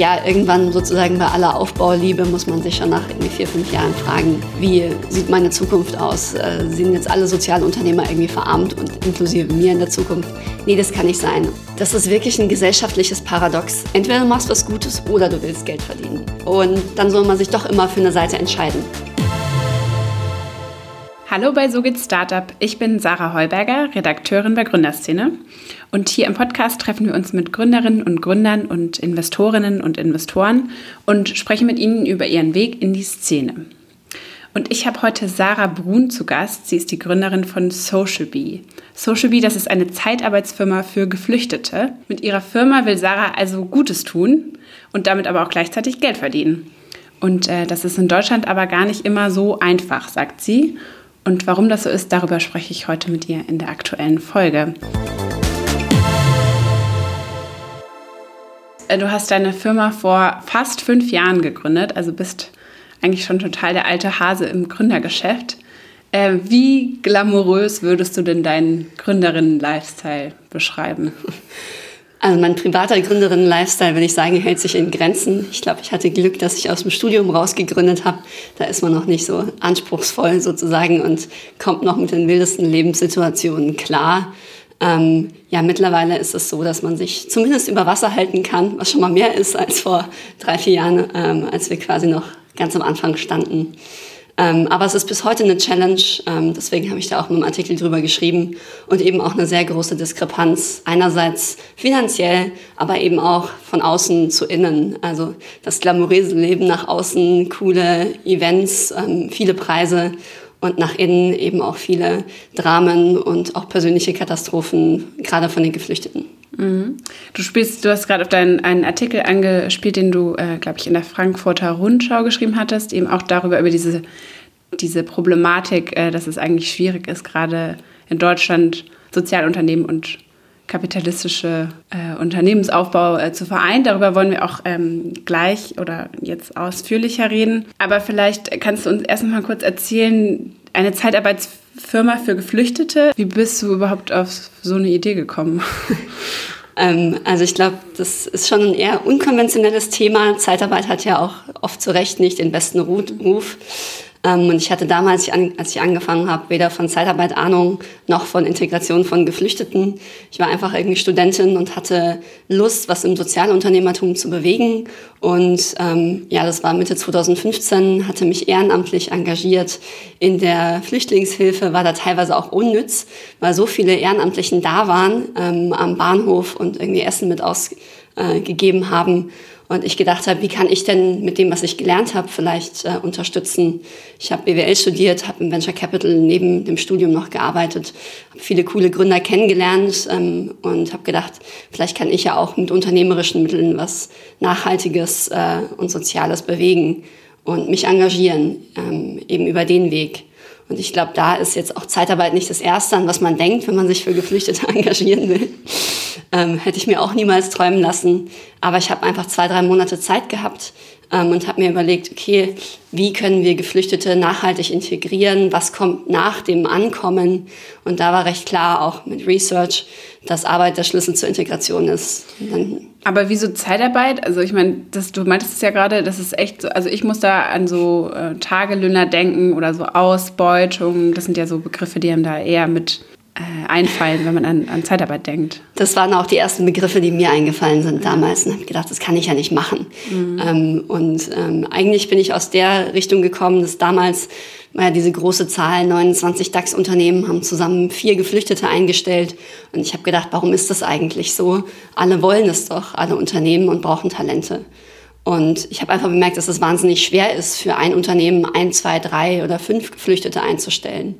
ja, irgendwann sozusagen bei aller Aufbauliebe muss man sich schon nach irgendwie vier, fünf Jahren fragen, wie sieht meine Zukunft aus? Äh, sind jetzt alle Sozialunternehmer irgendwie verarmt und inklusive mir in der Zukunft? Nee, das kann nicht sein. Das ist wirklich ein gesellschaftliches Paradox. Entweder du machst was Gutes oder du willst Geld verdienen. Und dann soll man sich doch immer für eine Seite entscheiden. Hallo bei So geht's Startup. Ich bin Sarah Heuberger, Redakteurin bei Gründerszene. Und hier im Podcast treffen wir uns mit Gründerinnen und Gründern und Investorinnen und Investoren und sprechen mit ihnen über ihren Weg in die Szene. Und ich habe heute Sarah Brun zu Gast. Sie ist die Gründerin von SocialBee. SocialBee, das ist eine Zeitarbeitsfirma für Geflüchtete. Mit ihrer Firma will Sarah also Gutes tun und damit aber auch gleichzeitig Geld verdienen. Und äh, das ist in Deutschland aber gar nicht immer so einfach, sagt sie. Und warum das so ist, darüber spreche ich heute mit ihr in der aktuellen Folge. Äh, du hast deine Firma vor fast fünf Jahren gegründet, also bist eigentlich schon total der alte Hase im Gründergeschäft. Äh, wie glamourös würdest du denn deinen Gründerinnen-Lifestyle beschreiben? Also mein privater Gründerinnen-Lifestyle, würde ich sagen, hält sich in Grenzen. Ich glaube, ich hatte Glück, dass ich aus dem Studium rausgegründet habe. Da ist man noch nicht so anspruchsvoll sozusagen und kommt noch mit den wildesten Lebenssituationen klar. Ähm, ja, mittlerweile ist es so, dass man sich zumindest über Wasser halten kann, was schon mal mehr ist als vor drei, vier Jahren, ähm, als wir quasi noch ganz am Anfang standen. Ähm, aber es ist bis heute eine Challenge, ähm, deswegen habe ich da auch in einem Artikel drüber geschrieben und eben auch eine sehr große Diskrepanz. Einerseits finanziell, aber eben auch von außen zu innen. Also das glamouröse Leben nach außen, coole Events, ähm, viele Preise und nach innen eben auch viele Dramen und auch persönliche Katastrophen, gerade von den Geflüchteten. Mhm. Du spielst, du hast gerade auf deinen einen Artikel angespielt, den du, äh, glaube ich, in der Frankfurter Rundschau geschrieben hattest, eben auch darüber, über diese, diese Problematik, äh, dass es eigentlich schwierig ist, gerade in Deutschland Sozialunternehmen und kapitalistische äh, Unternehmensaufbau äh, zu vereinen. Darüber wollen wir auch ähm, gleich oder jetzt ausführlicher reden. Aber vielleicht kannst du uns erst mal kurz erzählen, eine Zeitarbeitsfirma für Geflüchtete. Wie bist du überhaupt auf so eine Idee gekommen? Ähm, also ich glaube, das ist schon ein eher unkonventionelles Thema. Zeitarbeit hat ja auch oft zu Recht nicht den besten Ruf. Ähm, und ich hatte damals, als ich angefangen habe, weder von Zeitarbeit Ahnung noch von Integration von Geflüchteten. Ich war einfach irgendwie Studentin und hatte Lust, was im Sozialunternehmertum zu bewegen. Und ähm, ja, das war Mitte 2015, hatte mich ehrenamtlich engagiert in der Flüchtlingshilfe, war da teilweise auch unnütz, weil so viele Ehrenamtlichen da waren ähm, am Bahnhof und irgendwie Essen mit ausgegeben äh, haben und ich gedacht habe, wie kann ich denn mit dem, was ich gelernt habe, vielleicht äh, unterstützen. Ich habe BWL studiert, habe im Venture Capital neben dem Studium noch gearbeitet, habe viele coole Gründer kennengelernt ähm, und habe gedacht, vielleicht kann ich ja auch mit unternehmerischen Mitteln was Nachhaltiges äh, und Soziales bewegen und mich engagieren, ähm, eben über den Weg. Und ich glaube, da ist jetzt auch Zeitarbeit nicht das Erste, an was man denkt, wenn man sich für Geflüchtete engagieren will. Ähm, hätte ich mir auch niemals träumen lassen. Aber ich habe einfach zwei, drei Monate Zeit gehabt ähm, und habe mir überlegt, okay, wie können wir Geflüchtete nachhaltig integrieren? Was kommt nach dem Ankommen? Und da war recht klar, auch mit Research, dass Arbeit der Schlüssel zur Integration ist. Aber wieso Zeitarbeit? Also ich meine, du meintest es ja gerade, das ist echt so, also ich muss da an so äh, Tagelöhner denken oder so Ausbeutung. Das sind ja so Begriffe, die einem da eher mit einfallen, wenn man an, an, Zeitarbeit denkt. Das waren auch die ersten Begriffe, die mir eingefallen sind damals. Und habe gedacht, das kann ich ja nicht machen. Mhm. Ähm, und ähm, eigentlich bin ich aus der Richtung gekommen, dass damals war ja diese große Zahl, 29 DAX-Unternehmen haben zusammen vier Geflüchtete eingestellt. Und ich habe gedacht, warum ist das eigentlich so? Alle wollen es doch, alle Unternehmen und brauchen Talente. Und ich habe einfach bemerkt, dass es wahnsinnig schwer ist, für ein Unternehmen ein, zwei, drei oder fünf Geflüchtete einzustellen.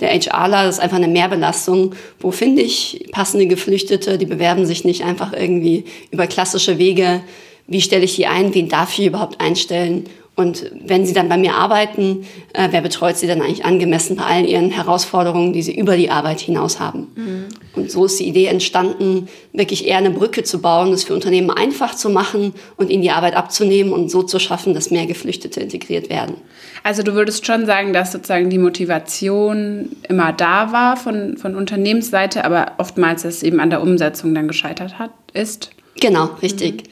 Der HRler ist einfach eine Mehrbelastung. Wo finde ich passende Geflüchtete? Die bewerben sich nicht einfach irgendwie über klassische Wege. Wie stelle ich die ein? Wen darf ich überhaupt einstellen? Und wenn sie dann bei mir arbeiten, äh, wer betreut sie dann eigentlich angemessen bei allen ihren Herausforderungen, die sie über die Arbeit hinaus haben? Mhm. Und so ist die Idee entstanden, wirklich eher eine Brücke zu bauen, das für Unternehmen einfach zu machen und ihnen die Arbeit abzunehmen und so zu schaffen, dass mehr Geflüchtete integriert werden. Also du würdest schon sagen, dass sozusagen die Motivation immer da war von, von Unternehmensseite, aber oftmals es eben an der Umsetzung dann gescheitert hat, ist? Genau, richtig. Mhm.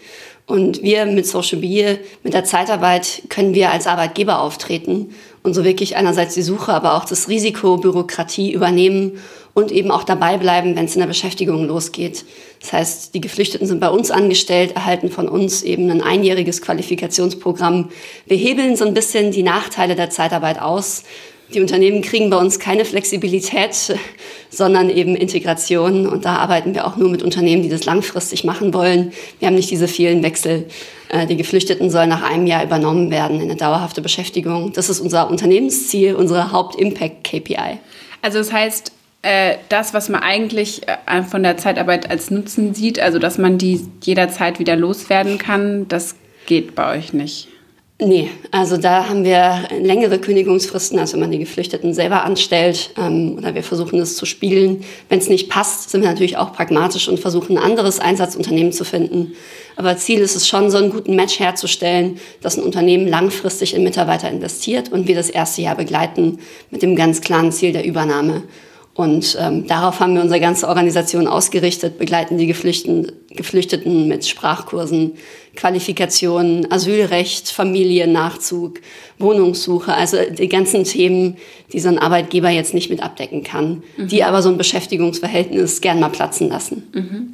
Und wir mit Social Bee, mit der Zeitarbeit können wir als Arbeitgeber auftreten und so wirklich einerseits die Suche, aber auch das Risiko Bürokratie übernehmen und eben auch dabei bleiben, wenn es in der Beschäftigung losgeht. Das heißt, die Geflüchteten sind bei uns angestellt, erhalten von uns eben ein einjähriges Qualifikationsprogramm. Wir hebeln so ein bisschen die Nachteile der Zeitarbeit aus. Die Unternehmen kriegen bei uns keine Flexibilität, sondern eben Integration. Und da arbeiten wir auch nur mit Unternehmen, die das langfristig machen wollen. Wir haben nicht diese vielen Wechsel. Äh, die Geflüchteten sollen nach einem Jahr übernommen werden in eine dauerhafte Beschäftigung. Das ist unser Unternehmensziel, unsere Haupt-Impact-KPI. Also das heißt, äh, das, was man eigentlich äh, von der Zeitarbeit als Nutzen sieht, also dass man die jederzeit wieder loswerden kann, das geht bei euch nicht. Nee, also da haben wir längere Kündigungsfristen, als wenn man die Geflüchteten selber anstellt ähm, oder wir versuchen es zu spielen. Wenn es nicht passt, sind wir natürlich auch pragmatisch und versuchen ein anderes Einsatzunternehmen zu finden. Aber Ziel ist es schon, so einen guten Match herzustellen, dass ein Unternehmen langfristig in Mitarbeiter investiert und wir das erste Jahr begleiten mit dem ganz klaren Ziel der Übernahme. Und ähm, darauf haben wir unsere ganze Organisation ausgerichtet, begleiten die Geflüchteten, Geflüchteten mit Sprachkursen, Qualifikationen, Asylrecht, Familiennachzug, Wohnungssuche, also die ganzen Themen, die so ein Arbeitgeber jetzt nicht mit abdecken kann, mhm. die aber so ein Beschäftigungsverhältnis gern mal platzen lassen. Mhm.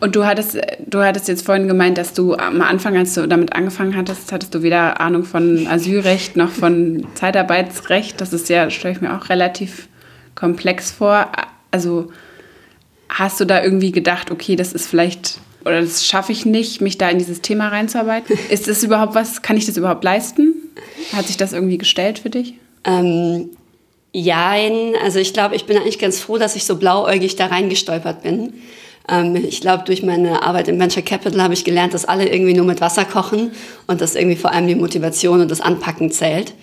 Und du hattest, du hattest jetzt vorhin gemeint, dass du am Anfang, als du damit angefangen hattest, hattest du weder Ahnung von Asylrecht noch von Zeitarbeitsrecht. Das ist ja, stelle ich mir auch relativ komplex vor. Also hast du da irgendwie gedacht, okay, das ist vielleicht oder das schaffe ich nicht, mich da in dieses Thema reinzuarbeiten? ist das überhaupt was, kann ich das überhaupt leisten? Hat sich das irgendwie gestellt für dich? Ähm, Jein, also ich glaube, ich bin eigentlich ganz froh, dass ich so blauäugig da reingestolpert bin. Ähm, ich glaube, durch meine Arbeit im Venture Capital habe ich gelernt, dass alle irgendwie nur mit Wasser kochen und dass irgendwie vor allem die Motivation und das Anpacken zählt.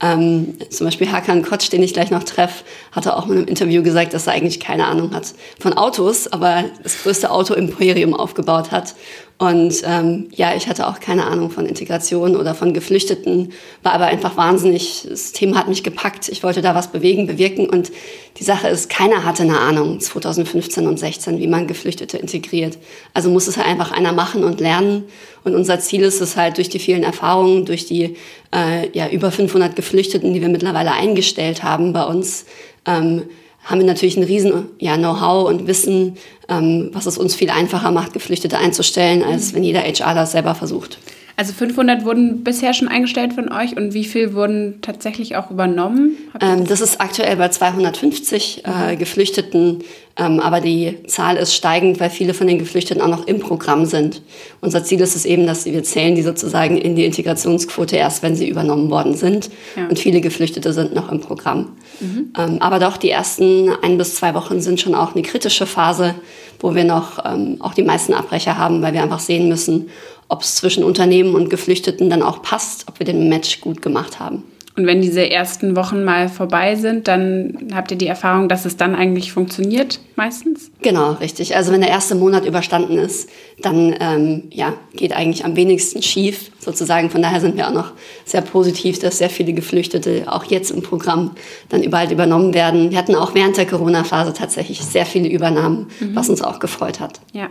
Ähm, zum Beispiel Hakan Kotsch, den ich gleich noch treffe, hatte auch in einem Interview gesagt, dass er eigentlich keine Ahnung hat von Autos, aber das größte Auto-Imperium aufgebaut hat und ähm, ja, ich hatte auch keine Ahnung von Integration oder von Geflüchteten, war aber einfach wahnsinnig, das Thema hat mich gepackt. Ich wollte da was bewegen, bewirken und die Sache ist, keiner hatte eine Ahnung 2015 und 16, wie man Geflüchtete integriert. Also muss es halt einfach einer machen und lernen. Und unser Ziel ist es halt durch die vielen Erfahrungen, durch die äh, ja, über 500 Geflüchteten, die wir mittlerweile eingestellt haben bei uns, ähm, haben wir natürlich ein riesen ja, Know-how und Wissen, ähm, was es uns viel einfacher macht, Geflüchtete einzustellen, als wenn jeder HR das selber versucht. Also 500 wurden bisher schon eingestellt von euch und wie viel wurden tatsächlich auch übernommen? Ähm, das ist aktuell bei 250 äh, Geflüchteten, ähm, aber die Zahl ist steigend, weil viele von den Geflüchteten auch noch im Programm sind. Unser Ziel ist es eben, dass wir zählen die sozusagen in die Integrationsquote erst, wenn sie übernommen worden sind. Ja. Und viele Geflüchtete sind noch im Programm. Mhm. Ähm, aber doch, die ersten ein bis zwei Wochen sind schon auch eine kritische Phase, wo wir noch ähm, auch die meisten Abbrecher haben, weil wir einfach sehen müssen, ob es zwischen Unternehmen und Geflüchteten dann auch passt, ob wir den Match gut gemacht haben. Und wenn diese ersten Wochen mal vorbei sind, dann habt ihr die Erfahrung, dass es dann eigentlich funktioniert, meistens? Genau, richtig. Also wenn der erste Monat überstanden ist, dann ähm, ja, geht eigentlich am wenigsten schief, sozusagen. Von daher sind wir auch noch sehr positiv, dass sehr viele Geflüchtete auch jetzt im Programm dann überall übernommen werden. Wir hatten auch während der Corona-Phase tatsächlich sehr viele Übernahmen, mhm. was uns auch gefreut hat. Ja.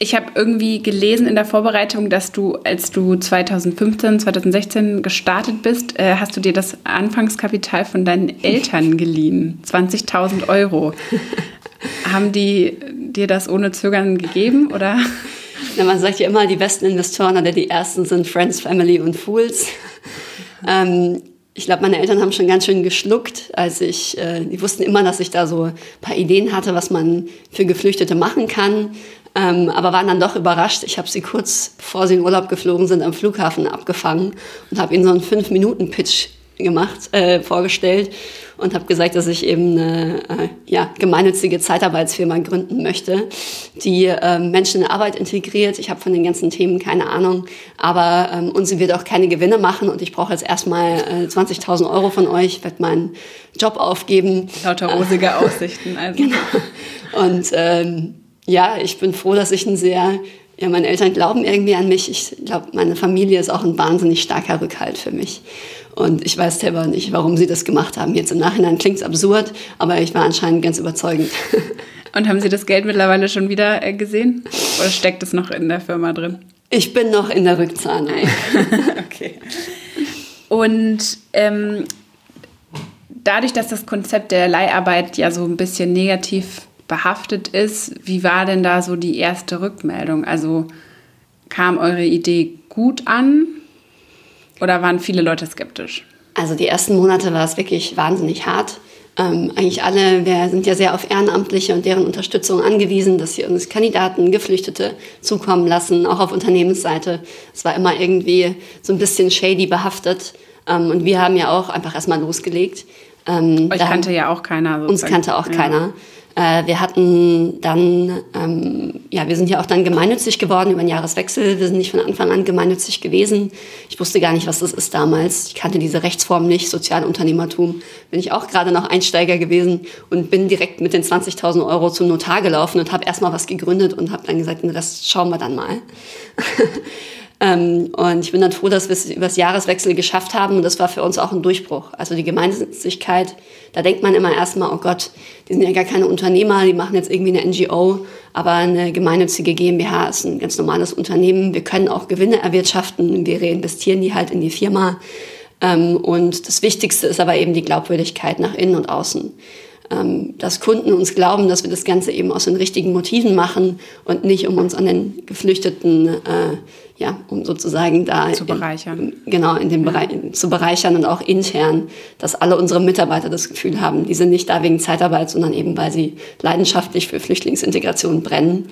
Ich habe irgendwie gelesen in der Vorbereitung, dass du, als du 2015, 2016 gestartet bist, äh, hast du dir das Anfangskapital von deinen Eltern geliehen. 20.000 Euro. Haben die dir das ohne Zögern gegeben oder? Na, man sagt ja immer, die besten Investoren oder die ersten sind Friends, Family und Fools. Ähm, ich glaube, meine Eltern haben schon ganz schön geschluckt, als ich, äh, die wussten immer, dass ich da so ein paar Ideen hatte, was man für Geflüchtete machen kann ähm, aber waren dann doch überrascht. Ich habe sie kurz bevor sie in Urlaub geflogen sind am Flughafen abgefangen und habe ihnen so einen fünf Minuten Pitch gemacht, äh, vorgestellt und habe gesagt, dass ich eben eine äh, ja, gemeinnützige Zeitarbeitsfirma gründen möchte, die äh, Menschen in Arbeit integriert. Ich habe von den ganzen Themen keine Ahnung, aber ähm, und sie wird auch keine Gewinne machen und ich brauche jetzt erstmal äh, 20.000 Euro von euch, werde meinen Job aufgeben. Lauter rosige Aussichten. Also. genau. Und ähm, ja, ich bin froh, dass ich ein sehr ja, meine Eltern glauben irgendwie an mich. Ich glaube, meine Familie ist auch ein wahnsinnig starker Rückhalt für mich. Und ich weiß selber nicht, warum sie das gemacht haben. Jetzt im Nachhinein klingt es absurd, aber ich war anscheinend ganz überzeugend. Und haben Sie das Geld mittlerweile schon wieder äh, gesehen? Oder steckt es noch in der Firma drin? Ich bin noch in der Rückzahlung. okay. Und ähm, dadurch, dass das Konzept der Leiharbeit ja so ein bisschen negativ behaftet ist, wie war denn da so die erste Rückmeldung? Also kam eure Idee gut an oder waren viele Leute skeptisch? Also die ersten Monate war es wirklich wahnsinnig hart. Ähm, eigentlich alle, wir sind ja sehr auf Ehrenamtliche und deren Unterstützung angewiesen, dass sie uns Kandidaten, Geflüchtete zukommen lassen, auch auf Unternehmensseite. Es war immer irgendwie so ein bisschen shady behaftet. Ähm, und wir haben ja auch einfach erstmal losgelegt. Ähm, Euch kannte ja auch keiner. Sozusagen. Uns kannte auch ja. keiner. Äh, wir hatten dann, ähm, ja, wir sind ja auch dann gemeinnützig geworden über den Jahreswechsel. Wir sind nicht von Anfang an gemeinnützig gewesen. Ich wusste gar nicht, was das ist damals. Ich kannte diese Rechtsform nicht, Sozialunternehmertum. Bin ich auch gerade noch Einsteiger gewesen und bin direkt mit den 20.000 Euro zum Notar gelaufen und habe erstmal was gegründet und habe dann gesagt, das schauen wir dann mal. Ähm, und ich bin dann froh, dass wir es übers Jahreswechsel geschafft haben. Und das war für uns auch ein Durchbruch. Also die Gemeinnützigkeit, da denkt man immer erstmal, oh Gott, die sind ja gar keine Unternehmer, die machen jetzt irgendwie eine NGO. Aber eine gemeinnützige GmbH ist ein ganz normales Unternehmen. Wir können auch Gewinne erwirtschaften. Wir reinvestieren die halt in die Firma. Ähm, und das Wichtigste ist aber eben die Glaubwürdigkeit nach innen und außen dass Kunden uns glauben, dass wir das Ganze eben aus den richtigen Motiven machen und nicht um uns an den Geflüchteten, äh, ja, um sozusagen da zu bereichern. In, genau, in dem ja. Bereich zu bereichern und auch intern, dass alle unsere Mitarbeiter das Gefühl haben, die sind nicht da wegen Zeitarbeit, sondern eben, weil sie leidenschaftlich für Flüchtlingsintegration brennen.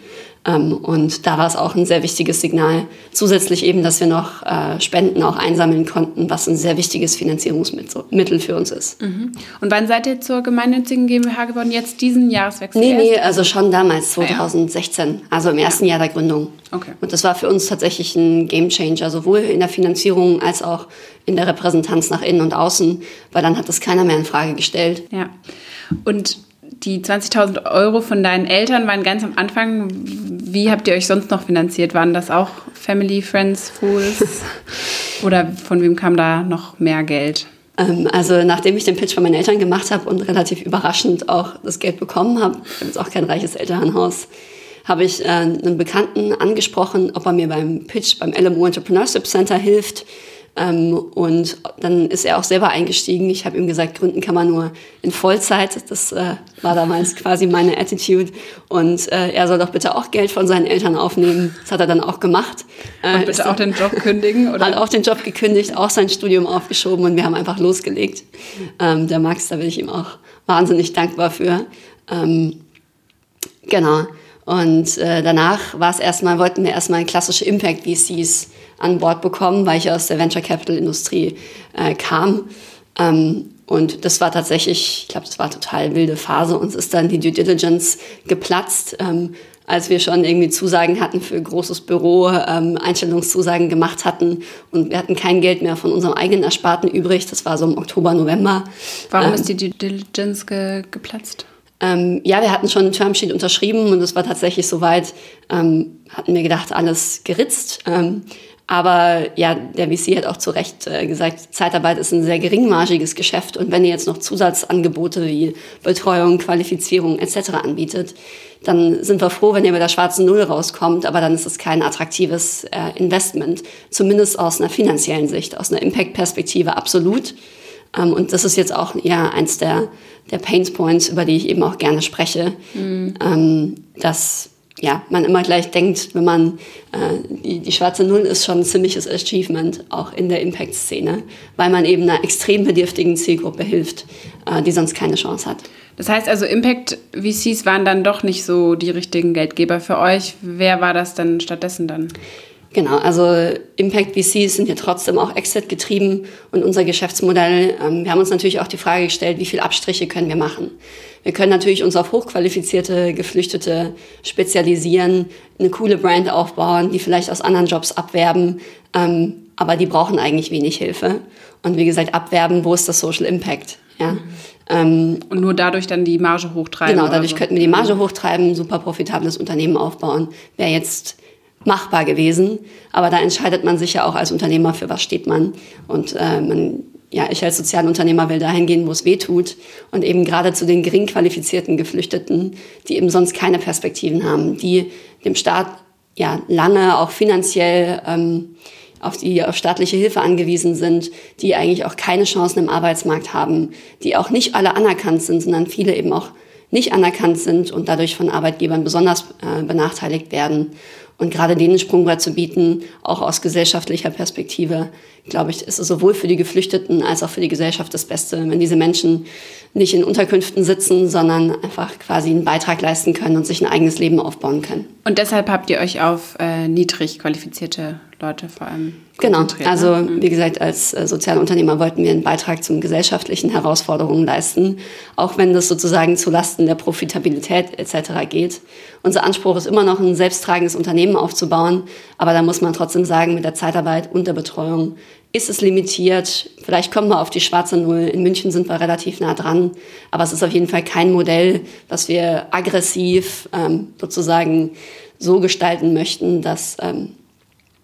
Ähm, und da war es auch ein sehr wichtiges Signal. Zusätzlich eben, dass wir noch äh, Spenden auch einsammeln konnten, was ein sehr wichtiges Finanzierungsmittel für uns ist. Mhm. Und wann seid ihr zur gemeinnützigen GmbH geworden? Jetzt diesen Jahreswechsel? Nee, nee, also schon damals, 2016, ah, also im ersten ja. Jahr der Gründung. Okay. Und das war für uns tatsächlich ein Gamechanger, sowohl in der Finanzierung als auch in der Repräsentanz nach innen und außen, weil dann hat das keiner mehr in Frage gestellt. Ja. Und die 20.000 Euro von deinen Eltern waren ganz am Anfang. Wie habt ihr euch sonst noch finanziert? Waren das auch Family, Friends, Fools? Oder von wem kam da noch mehr Geld? Ähm, also nachdem ich den Pitch von meinen Eltern gemacht habe und relativ überraschend auch das Geld bekommen habe, jetzt auch kein reiches Elternhaus, habe ich äh, einen Bekannten angesprochen, ob er mir beim Pitch beim LMO Entrepreneurship Center hilft und dann ist er auch selber eingestiegen. Ich habe ihm gesagt, gründen kann man nur in Vollzeit. Das äh, war damals quasi meine Attitude. Und äh, er soll doch bitte auch Geld von seinen Eltern aufnehmen. Das hat er dann auch gemacht. Äh, und bitte auch den Job kündigen? Oder? Hat auch den Job gekündigt, auch sein Studium aufgeschoben und wir haben einfach losgelegt. Ähm, der Max, da bin ich ihm auch wahnsinnig dankbar für. Ähm, genau. Und äh, danach war es erstmal, wollten wir erstmal klassische Impact VCs an Bord bekommen, weil ich aus der Venture Capital Industrie äh, kam. Ähm, und das war tatsächlich, ich glaube, das war total wilde Phase. Uns ist dann die Due Diligence geplatzt, ähm, als wir schon irgendwie Zusagen hatten für großes Büro, ähm, Einstellungszusagen gemacht hatten und wir hatten kein Geld mehr von unserem eigenen Ersparten übrig. Das war so im Oktober, November. Warum ähm, ist die Due Diligence ge geplatzt? Ähm, ja, wir hatten schon ein Termsheet unterschrieben und es war tatsächlich soweit, ähm, hatten wir gedacht, alles geritzt. Ähm, aber ja, der VC hat auch zu Recht äh, gesagt, Zeitarbeit ist ein sehr geringmargiges Geschäft und wenn ihr jetzt noch Zusatzangebote wie Betreuung, Qualifizierung etc. anbietet, dann sind wir froh, wenn ihr bei der schwarzen Null rauskommt, aber dann ist es kein attraktives äh, Investment, zumindest aus einer finanziellen Sicht, aus einer Impact-Perspektive absolut. Ähm, und das ist jetzt auch ja eins der, der Pain Points, über die ich eben auch gerne spreche, mhm. ähm, dass ja, man immer gleich denkt, wenn man äh, die, die schwarze Null ist schon ein ziemliches Achievement, auch in der Impact-Szene, weil man eben einer extrem bedürftigen Zielgruppe hilft, äh, die sonst keine Chance hat. Das heißt also, Impact-VCs waren dann doch nicht so die richtigen Geldgeber für euch. Wer war das dann stattdessen dann? Genau, also Impact VCs sind ja trotzdem auch Exit getrieben und unser Geschäftsmodell, ähm, wir haben uns natürlich auch die Frage gestellt, wie viele Abstriche können wir machen. Wir können natürlich uns auf hochqualifizierte Geflüchtete spezialisieren, eine coole Brand aufbauen, die vielleicht aus anderen Jobs abwerben, ähm, aber die brauchen eigentlich wenig Hilfe. Und wie gesagt, abwerben, wo ist das Social Impact? Ja. Mhm. Ähm, und nur dadurch dann die Marge hochtreiben. Genau, dadurch so. könnten wir die Marge hochtreiben, super profitables Unternehmen aufbauen. Wer jetzt machbar gewesen. Aber da entscheidet man sich ja auch als Unternehmer, für was steht man. Und äh, man, ja, ich als Sozialunternehmer will dahin gehen, wo es weh tut. Und eben gerade zu den gering qualifizierten Geflüchteten, die eben sonst keine Perspektiven haben, die dem Staat ja lange auch finanziell ähm, auf die auf staatliche Hilfe angewiesen sind, die eigentlich auch keine Chancen im Arbeitsmarkt haben, die auch nicht alle anerkannt sind, sondern viele eben auch nicht anerkannt sind und dadurch von Arbeitgebern besonders äh, benachteiligt werden. Und gerade denen Sprungbrett zu bieten, auch aus gesellschaftlicher Perspektive, glaube ich, ist es sowohl für die Geflüchteten als auch für die Gesellschaft das Beste, wenn diese Menschen nicht in Unterkünften sitzen, sondern einfach quasi einen Beitrag leisten können und sich ein eigenes Leben aufbauen können. Und deshalb habt ihr euch auf äh, niedrig qualifizierte Leute vor allem Genau, also mhm. wie gesagt, als äh, Sozialunternehmer wollten wir einen Beitrag zum gesellschaftlichen Herausforderungen leisten, auch wenn das sozusagen zu Lasten der Profitabilität etc. geht. Unser Anspruch ist immer noch, ein selbsttragendes Unternehmen aufzubauen, aber da muss man trotzdem sagen, mit der Zeitarbeit und der Betreuung ist es limitiert. Vielleicht kommen wir auf die schwarze Null. In München sind wir relativ nah dran, aber es ist auf jeden Fall kein Modell, das wir aggressiv ähm, sozusagen so gestalten möchten, dass ähm,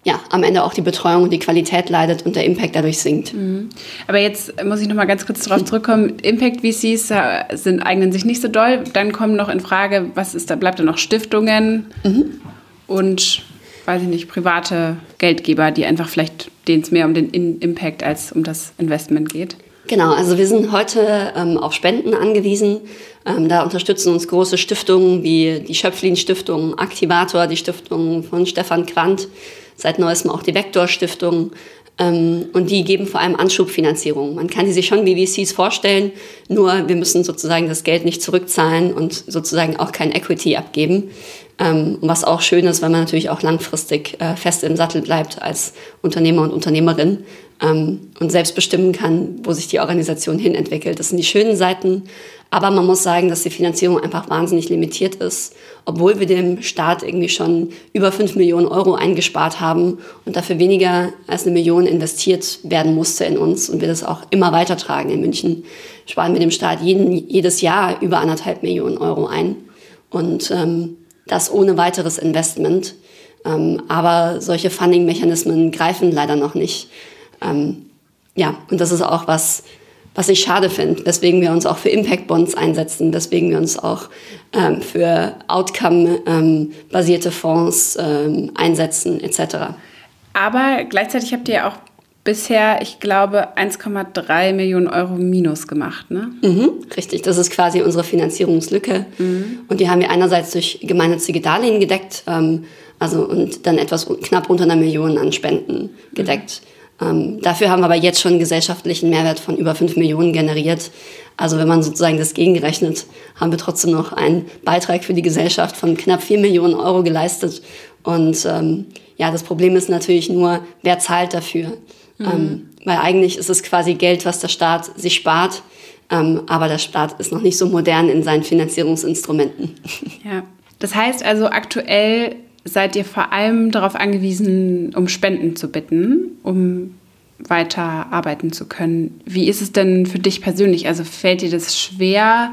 ja, am Ende auch die Betreuung und die Qualität leidet und der Impact dadurch sinkt. Mhm. Aber jetzt muss ich noch mal ganz kurz darauf zurückkommen. Impact VCs äh, sind, eignen sich nicht so doll. Dann kommen noch in Frage, was ist da, bleibt da noch Stiftungen mhm. und weiß ich nicht, private Geldgeber, die einfach vielleicht, denen es mehr um den Impact als um das Investment geht. Genau, also wir sind heute ähm, auf Spenden angewiesen. Ähm, da unterstützen uns große Stiftungen wie die Schöpflin Stiftung, Aktivator, die Stiftung von Stefan Quandt, seit neuestem auch die Vektor Stiftung. Ähm, und die geben vor allem Anschubfinanzierung. Man kann die sich schon wie VCs vorstellen, nur wir müssen sozusagen das Geld nicht zurückzahlen und sozusagen auch kein Equity abgeben. Ähm, was auch schön ist, weil man natürlich auch langfristig äh, fest im Sattel bleibt als Unternehmer und Unternehmerin ähm, und selbst bestimmen kann, wo sich die Organisation hin entwickelt. Das sind die schönen Seiten. Aber man muss sagen, dass die Finanzierung einfach wahnsinnig limitiert ist, obwohl wir dem Staat irgendwie schon über 5 Millionen Euro eingespart haben und dafür weniger als eine Million investiert werden musste in uns und wir das auch immer weitertragen. In München sparen wir dem Staat jeden, jedes Jahr über anderthalb Millionen Euro ein und ähm, das ohne weiteres Investment. Ähm, aber solche Funding-Mechanismen greifen leider noch nicht. Ähm, ja, und das ist auch was, was ich schade finde, weswegen wir uns auch für Impact Bonds einsetzen, weswegen wir uns auch ähm, für Outcome-basierte ähm, Fonds ähm, einsetzen etc. Aber gleichzeitig habt ihr auch bisher, ich glaube, 1,3 Millionen Euro Minus gemacht, ne? Mhm, richtig, das ist quasi unsere Finanzierungslücke. Mhm. Und die haben wir einerseits durch gemeinnützige Darlehen gedeckt, ähm, also und dann etwas knapp unter einer Million an Spenden gedeckt. Mhm. Ähm, dafür haben wir aber jetzt schon einen gesellschaftlichen Mehrwert von über 5 Millionen generiert. Also wenn man sozusagen das gegenrechnet, haben wir trotzdem noch einen Beitrag für die Gesellschaft von knapp 4 Millionen Euro geleistet. Und ähm, ja, das Problem ist natürlich nur, wer zahlt dafür? Mhm. Ähm, weil eigentlich ist es quasi Geld, was der Staat sich spart. Ähm, aber der Staat ist noch nicht so modern in seinen Finanzierungsinstrumenten. Ja, das heißt also aktuell seid ihr vor allem darauf angewiesen, um Spenden zu bitten, um weiter arbeiten zu können. Wie ist es denn für dich persönlich? Also fällt dir das schwer?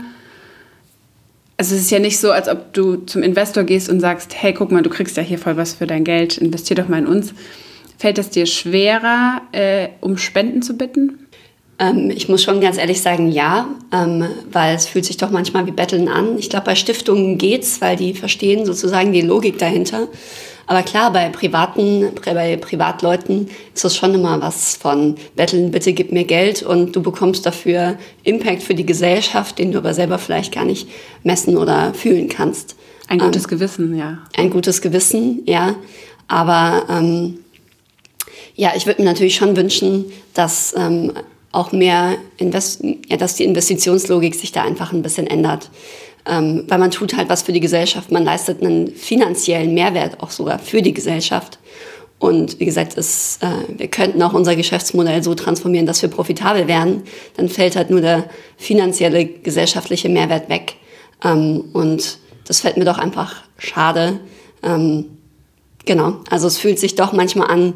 Also es ist ja nicht so, als ob du zum Investor gehst und sagst, hey, guck mal, du kriegst ja hier voll was für dein Geld, investier doch mal in uns. Fällt es dir schwerer, äh, um Spenden zu bitten? Ähm, ich muss schon ganz ehrlich sagen, ja, ähm, weil es fühlt sich doch manchmal wie Betteln an. Ich glaube, bei Stiftungen geht's, weil die verstehen sozusagen die Logik dahinter. Aber klar, bei privaten, bei Privatleuten ist das schon immer was von Betteln, bitte gib mir Geld und du bekommst dafür Impact für die Gesellschaft, den du aber selber vielleicht gar nicht messen oder fühlen kannst. Ein gutes ähm, Gewissen, ja. Ein gutes Gewissen, ja. Aber ähm, ja, ich würde mir natürlich schon wünschen, dass ähm, auch mehr, Invest ja, dass die Investitionslogik sich da einfach ein bisschen ändert. Ähm, weil man tut halt was für die Gesellschaft, man leistet einen finanziellen Mehrwert auch sogar für die Gesellschaft. Und wie gesagt, es, äh, wir könnten auch unser Geschäftsmodell so transformieren, dass wir profitabel werden. Dann fällt halt nur der finanzielle gesellschaftliche Mehrwert weg. Ähm, und das fällt mir doch einfach schade. Ähm, genau, also es fühlt sich doch manchmal an,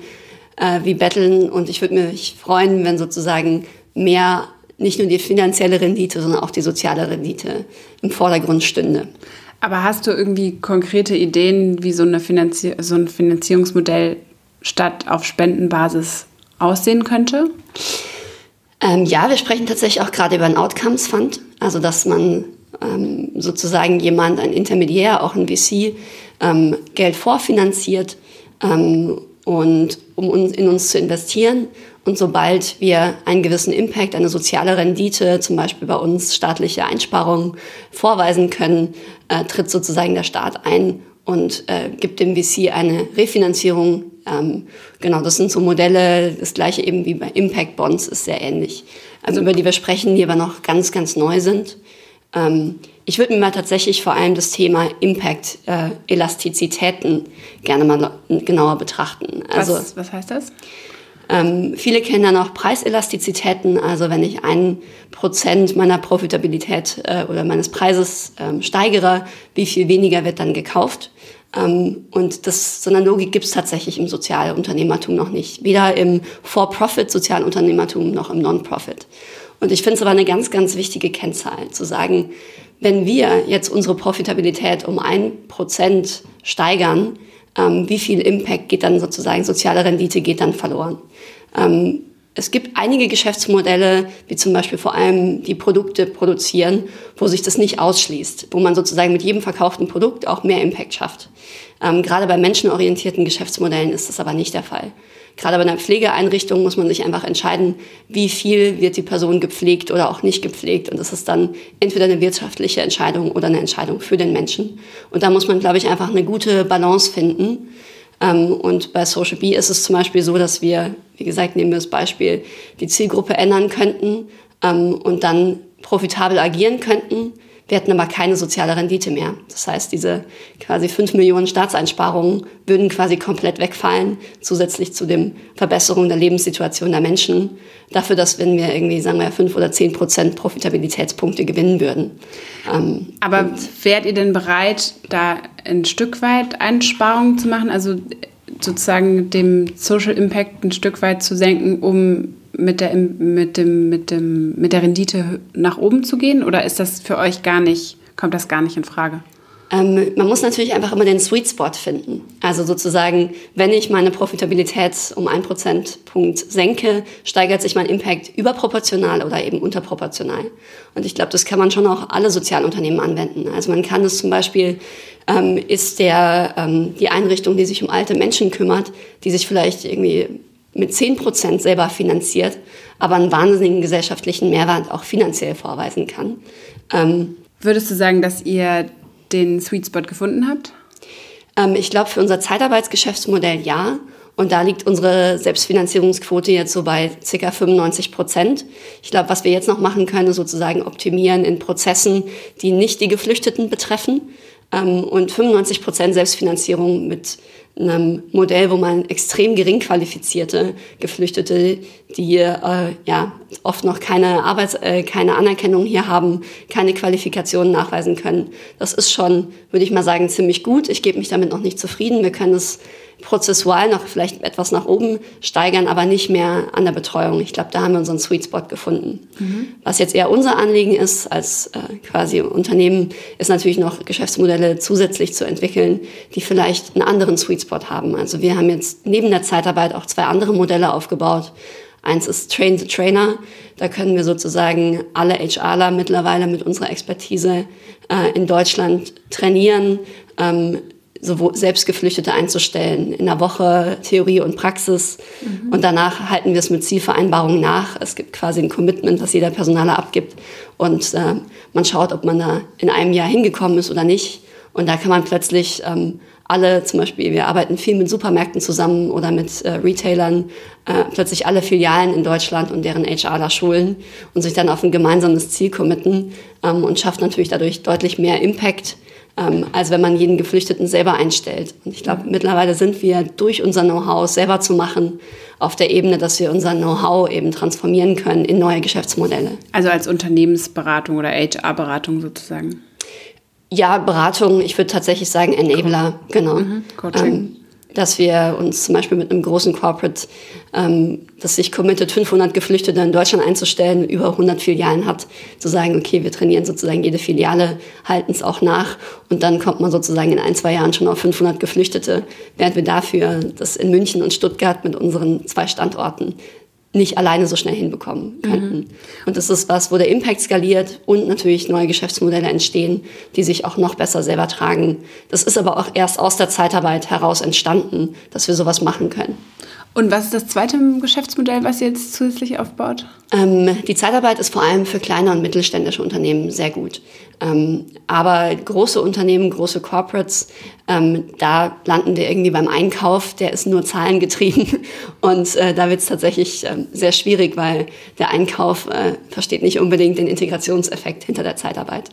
äh, wie betteln. Und ich würde mich freuen, wenn sozusagen mehr nicht nur die finanzielle Rendite, sondern auch die soziale Rendite im Vordergrund stünde. Aber hast du irgendwie konkrete Ideen, wie so, eine Finanzi so ein Finanzierungsmodell statt auf Spendenbasis aussehen könnte? Ähm, ja, wir sprechen tatsächlich auch gerade über einen Outcomes Fund, also dass man ähm, sozusagen jemand, ein Intermediär, auch ein VC, ähm, Geld vorfinanziert ähm, und um uns, in uns zu investieren. Und sobald wir einen gewissen Impact, eine soziale Rendite, zum Beispiel bei uns staatliche Einsparungen vorweisen können, äh, tritt sozusagen der Staat ein und äh, gibt dem VC eine Refinanzierung. Ähm, genau, das sind so Modelle, das gleiche eben wie bei Impact Bonds ist sehr ähnlich. Also über die wir sprechen, die aber noch ganz, ganz neu sind. Ähm, ich würde mir mal tatsächlich vor allem das Thema Impact, äh, Elastizitäten gerne mal genauer betrachten. Also, was, was heißt das? Ähm, viele kennen dann auch Preiselastizitäten, also wenn ich ein Prozent meiner Profitabilität äh, oder meines Preises ähm, steigere, wie viel weniger wird dann gekauft? Ähm, und das, so eine Logik gibt es tatsächlich im Sozialunternehmertum noch nicht. Weder im For-Profit-Sozialunternehmertum noch im Non-Profit. Und ich finde es aber eine ganz, ganz wichtige Kennzahl, zu sagen, wenn wir jetzt unsere Profitabilität um ein Prozent steigern, ähm, wie viel Impact geht dann sozusagen, soziale Rendite geht dann verloren. Ähm, es gibt einige Geschäftsmodelle, wie zum Beispiel vor allem die Produkte produzieren, wo sich das nicht ausschließt, wo man sozusagen mit jedem verkauften Produkt auch mehr Impact schafft. Ähm, gerade bei menschenorientierten Geschäftsmodellen ist das aber nicht der Fall. Gerade bei einer Pflegeeinrichtung muss man sich einfach entscheiden, wie viel wird die Person gepflegt oder auch nicht gepflegt. Und das ist dann entweder eine wirtschaftliche Entscheidung oder eine Entscheidung für den Menschen. Und da muss man, glaube ich, einfach eine gute Balance finden. Ähm, und bei Social B ist es zum Beispiel so, dass wir, wie gesagt, nehmen wir das Beispiel, die Zielgruppe ändern könnten ähm, und dann profitabel agieren könnten wir hätten aber keine soziale Rendite mehr. Das heißt, diese quasi 5 Millionen Staatseinsparungen würden quasi komplett wegfallen, zusätzlich zu dem Verbesserung der Lebenssituation der Menschen. Dafür, dass wenn wir irgendwie, sagen wir, 5 oder 10 Prozent Profitabilitätspunkte gewinnen würden. Ähm, aber wärt ihr denn bereit, da ein Stück weit Einsparungen zu machen? Also sozusagen dem Social Impact ein Stück weit zu senken, um mit der, mit, dem, mit, dem, mit der Rendite nach oben zu gehen? Oder ist das für euch gar nicht, kommt das gar nicht in Frage? Ähm, man muss natürlich einfach immer den Sweet Spot finden. Also sozusagen, wenn ich meine Profitabilität um einen Prozentpunkt senke, steigert sich mein Impact überproportional oder eben unterproportional. Und ich glaube, das kann man schon auch alle Sozialunternehmen anwenden. Also man kann es zum Beispiel, ähm, ist der, ähm, die Einrichtung, die sich um alte Menschen kümmert, die sich vielleicht irgendwie mit 10 Prozent selber finanziert, aber einen wahnsinnigen gesellschaftlichen Mehrwert auch finanziell vorweisen kann. Ähm, Würdest du sagen, dass ihr den Sweet Spot gefunden habt? Ähm, ich glaube, für unser Zeitarbeitsgeschäftsmodell ja. Und da liegt unsere Selbstfinanzierungsquote jetzt so bei ca. 95 Prozent. Ich glaube, was wir jetzt noch machen können, ist sozusagen optimieren in Prozessen, die nicht die Geflüchteten betreffen. Ähm, und 95 Prozent Selbstfinanzierung mit einem Modell, wo man extrem gering qualifizierte Geflüchtete, die äh, ja oft noch keine Arbeits-, äh, keine Anerkennung hier haben, keine Qualifikationen nachweisen können. Das ist schon, würde ich mal sagen, ziemlich gut. Ich gebe mich damit noch nicht zufrieden. Wir können es prozessual noch vielleicht etwas nach oben steigern, aber nicht mehr an der Betreuung. Ich glaube, da haben wir unseren Sweet Spot gefunden. Mhm. Was jetzt eher unser Anliegen ist als äh, quasi Unternehmen, ist natürlich noch Geschäftsmodelle zusätzlich zu entwickeln, die vielleicht einen anderen Sweet Spot haben. Also wir haben jetzt neben der Zeitarbeit auch zwei andere Modelle aufgebaut. Eins ist Train the Trainer. Da können wir sozusagen alle HRler mittlerweile mit unserer Expertise äh, in Deutschland trainieren, ähm, sowohl Selbstgeflüchtete einzustellen, in der Woche Theorie und Praxis. Mhm. Und danach halten wir es mit Zielvereinbarungen nach. Es gibt quasi ein Commitment, was jeder Personaler abgibt. Und äh, man schaut, ob man da in einem Jahr hingekommen ist oder nicht. Und da kann man plötzlich ähm, alle, zum Beispiel, wir arbeiten viel mit Supermärkten zusammen oder mit äh, Retailern, äh, plötzlich alle Filialen in Deutschland und deren HRler schulen und sich dann auf ein gemeinsames Ziel committen ähm, und schafft natürlich dadurch deutlich mehr Impact ähm, als wenn man jeden Geflüchteten selber einstellt. Und ich glaube, mittlerweile sind wir durch unser Know-how selber zu machen auf der Ebene, dass wir unser Know-how eben transformieren können in neue Geschäftsmodelle. Also als Unternehmensberatung oder HR-Beratung sozusagen? Ja, Beratung, ich würde tatsächlich sagen Enabler, genau. Mhm. Ähm, dass wir uns zum Beispiel mit einem großen Corporate, ähm, das sich committed, 500 Geflüchtete in Deutschland einzustellen, über 100 Filialen hat, zu sagen, okay, wir trainieren sozusagen jede Filiale, halten es auch nach und dann kommt man sozusagen in ein, zwei Jahren schon auf 500 Geflüchtete, während wir dafür das in München und Stuttgart mit unseren zwei Standorten nicht alleine so schnell hinbekommen könnten. Mhm. Und das ist was, wo der Impact skaliert und natürlich neue Geschäftsmodelle entstehen, die sich auch noch besser selber tragen. Das ist aber auch erst aus der Zeitarbeit heraus entstanden, dass wir sowas machen können. Und was ist das zweite Geschäftsmodell, was ihr jetzt zusätzlich aufbaut? Ähm, die Zeitarbeit ist vor allem für kleine und mittelständische Unternehmen sehr gut. Ähm, aber große Unternehmen, große Corporates, ähm, da landen wir irgendwie beim Einkauf, der ist nur zahlengetrieben. Und äh, da wird es tatsächlich äh, sehr schwierig, weil der Einkauf äh, versteht nicht unbedingt den Integrationseffekt hinter der Zeitarbeit.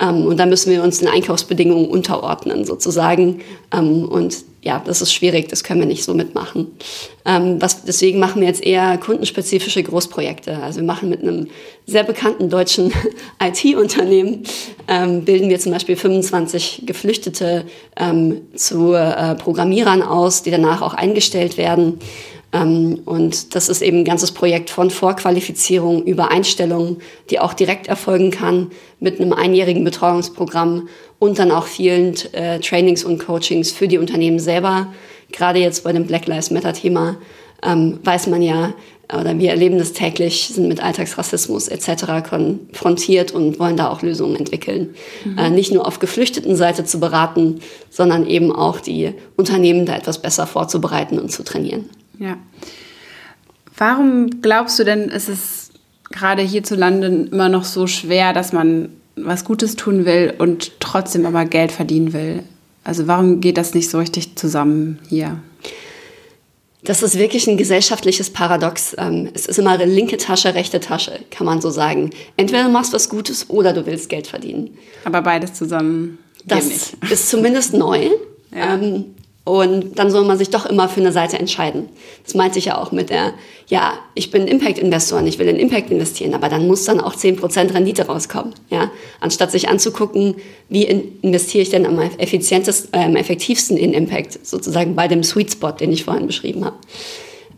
Ähm, und da müssen wir uns den Einkaufsbedingungen unterordnen sozusagen. Ähm, und ja, das ist schwierig, das können wir nicht so mitmachen. Ähm, was, deswegen machen wir jetzt eher kundenspezifische Großprojekte. Also wir machen mit einem sehr bekannten deutschen IT-Unternehmen, bilden wir zum Beispiel 25 Geflüchtete zu äh, Programmierern aus, die danach auch eingestellt werden. Ähm, und das ist eben ein ganzes Projekt von Vorqualifizierung über Einstellungen, die auch direkt erfolgen kann mit einem einjährigen Betreuungsprogramm und dann auch vielen äh, Trainings und Coachings für die Unternehmen selber. Gerade jetzt bei dem Black Lives Matter Thema ähm, weiß man ja, oder wir erleben das täglich, sind mit Alltagsrassismus etc. konfrontiert und wollen da auch Lösungen entwickeln. Mhm. Äh, nicht nur auf geflüchteten Seite zu beraten, sondern eben auch die Unternehmen da etwas besser vorzubereiten und zu trainieren. Ja. Warum glaubst du denn, ist es gerade hierzulande immer noch so schwer, dass man was Gutes tun will und trotzdem aber Geld verdienen will? Also warum geht das nicht so richtig zusammen hier? Das ist wirklich ein gesellschaftliches Paradox. Ähm, es ist immer linke Tasche, rechte Tasche, kann man so sagen. Entweder du machst was Gutes oder du willst Geld verdienen. Aber beides zusammen. Das nicht. ist zumindest neu. Ja. Ähm, und dann soll man sich doch immer für eine Seite entscheiden. Das meinte ich ja auch mit der, ja, ich bin Impact-Investor und ich will in Impact investieren, aber dann muss dann auch 10% Rendite rauskommen. Ja? Anstatt sich anzugucken, wie investiere ich denn am, effizientesten, äh, am effektivsten in Impact, sozusagen bei dem Sweet Spot, den ich vorhin beschrieben habe.